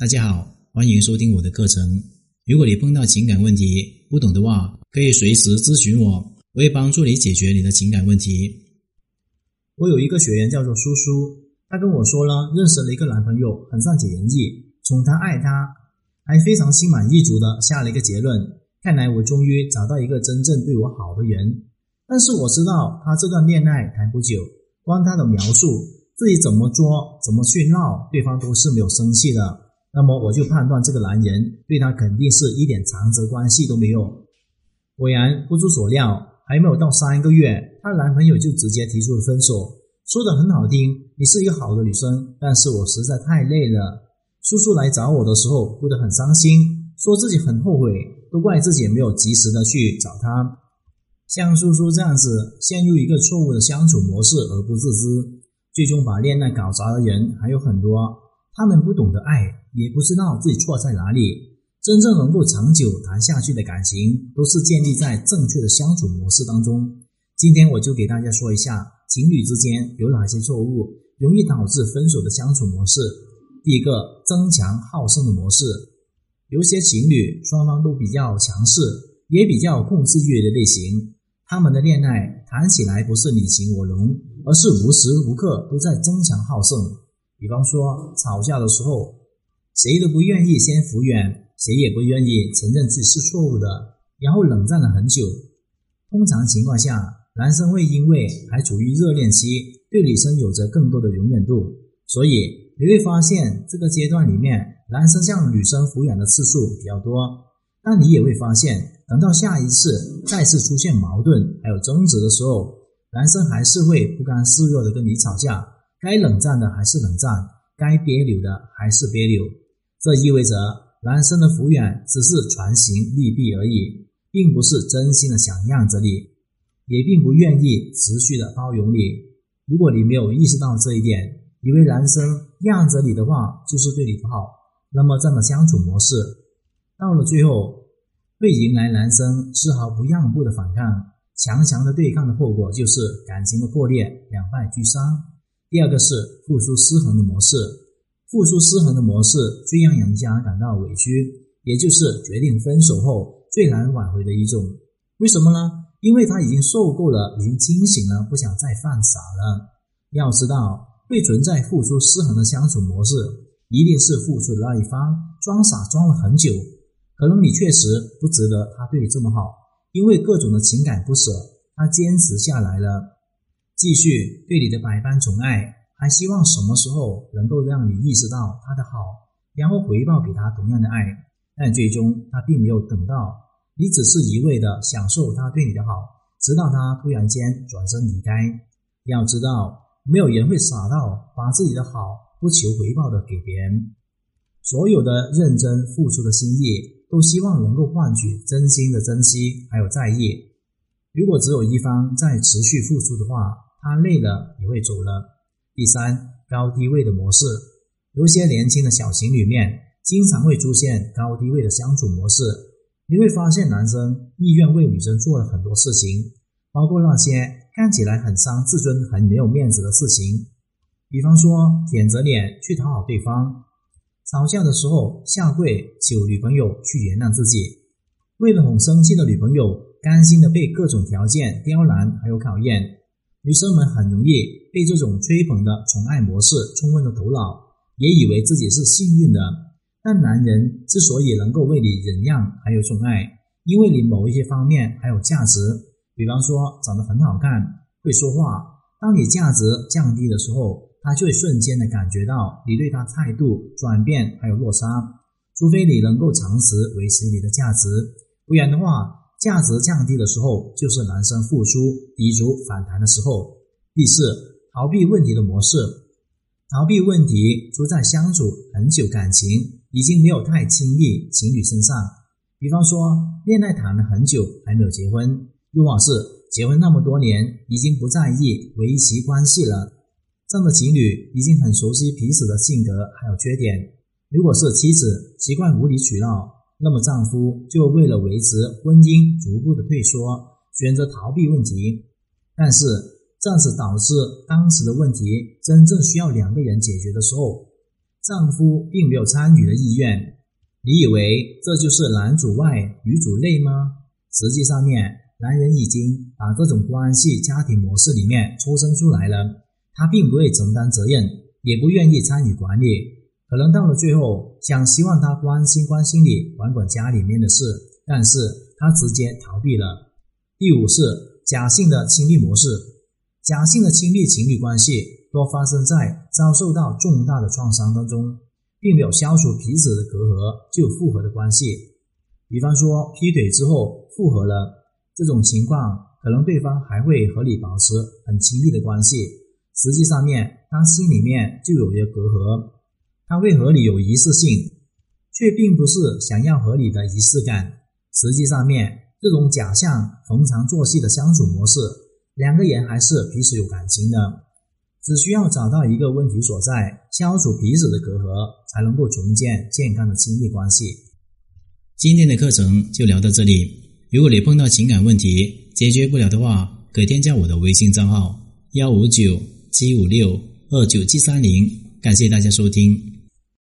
大家好，欢迎收听我的课程。如果你碰到情感问题不懂的话，可以随时咨询我，我会帮助你解决你的情感问题。我有一个学员叫做苏苏，她跟我说了，认识了一个男朋友，很善解人意，宠她爱她，还非常心满意足的下了一个结论：看来我终于找到一个真正对我好的人。但是我知道他这段恋爱谈不久，光他的描述，自己怎么作，怎么去闹，对方都是没有生气的。那么我就判断这个男人对她肯定是一点长则关系都没有。果然不出所料，还没有到三个月，她男朋友就直接提出了分手，说的很好听，你是一个好的女生，但是我实在太累了。叔叔来找我的时候哭得很伤心，说自己很后悔，都怪自己没有及时的去找他。像叔叔这样子陷入一个错误的相处模式而不自知，最终把恋爱搞砸的人还有很多。他们不懂得爱，也不知道自己错在哪里。真正能够长久谈下去的感情，都是建立在正确的相处模式当中。今天我就给大家说一下情侣之间有哪些错误容易导致分手的相处模式。第一个，争强好胜的模式。有些情侣双方都比较强势，也比较控制欲的类型。他们的恋爱谈起来不是你情我浓，而是无时无刻都在争强好胜。比方说吵架的时候，谁都不愿意先服软，谁也不愿意承认自己是错误的，然后冷战了很久。通常情况下，男生会因为还处于热恋期，对女生有着更多的容忍度，所以你会发现这个阶段里面，男生向女生服软的次数比较多。但你也会发现。等到下一次再次出现矛盾还有争执的时候，男生还是会不甘示弱的跟你吵架，该冷战的还是冷战，该别扭的还是别扭。这意味着男生的服软只是传行利弊而已，并不是真心的想让着你，也并不愿意持续的包容你。如果你没有意识到这一点，以为男生让着你的话就是对你不好，那么这样的相处模式到了最后。会迎来男生丝毫不让步的反抗，强强的对抗的后果就是感情的破裂，两败俱伤。第二个是付出失衡的模式，付出失衡的模式最让人家感到委屈，也就是决定分手后最难挽回的一种。为什么呢？因为他已经受够了，已经清醒了，不想再犯傻了。要知道，会存在付出失衡的相处模式，一定是付出的那一方装傻装了很久。可能你确实不值得他对你这么好，因为各种的情感不舍，他坚持下来了，继续对你的百般宠爱，还希望什么时候能够让你意识到他的好，然后回报给他同样的爱。但最终他并没有等到，你只是一味的享受他对你的好，直到他突然间转身离开。要知道，没有人会傻到把自己的好不求回报的给别人，所有的认真付出的心意。都希望能够换取真心的珍惜，还有在意。如果只有一方在持续付出的话，他累了也会走了。第三，高低位的模式，有些年轻的小情侣面经常会出现高低位的相处模式。你会发现，男生意愿为女生做了很多事情，包括那些看起来很伤自尊、很没有面子的事情，比方说舔着脸去讨好对方。吵架的时候下跪求女朋友去原谅自己，为了哄生气的女朋友，甘心的被各种条件刁难还有考验。女生们很容易被这种吹捧的宠爱模式冲昏了头脑，也以为自己是幸运的。但男人之所以能够为你忍让还有宠爱，因为你某一些方面还有价值，比方说长得很好看，会说话。当你价值降低的时候。他就会瞬间的感觉到你对他态度转变还有落差，除非你能够长时维持你的价值，不然的话，价值降低的时候就是男生付出抵足反弹的时候。第四，逃避问题的模式，逃避问题出在相处很久，感情已经没有太亲密情侣身上，比方说恋爱谈了很久还没有结婚，又或是结婚那么多年已经不在意维系关系了。这样的情侣已经很熟悉彼此的性格还有缺点。如果是妻子习惯无理取闹，那么丈夫就为了维持婚姻逐步的退缩，选择逃避问题。但是这样子导致当时的问题真正需要两个人解决的时候，丈夫并没有参与的意愿。你以为这就是男主外女主内吗？实际上面，男人已经把这种关系家庭模式里面抽身出来了，他并不会承担责任，也不愿意参与管理，可能到了最后，想希望他关心关心你，管管家里面的事，但是他直接逃避了。第五是假性的亲密模式，假性的亲密情侣关系多发生在遭受到重大的创伤当中，并没有消除彼此的隔阂就复合的关系。比方说劈腿之后复合了，这种情况可能对方还会和你保持很亲密的关系，实际上面他心里面就有一个隔阂，他会和你有仪式性，却并不是想要和你的仪式感，实际上面。这种假象逢场作戏的相处模式，两个人还是彼此有感情的，只需要找到一个问题所在，消除彼此的隔阂，才能够重建健康的亲密关系。今天的课程就聊到这里。如果你碰到情感问题解决不了的话，可添加我的微信账号幺五九七五六二九七三零。感谢大家收听。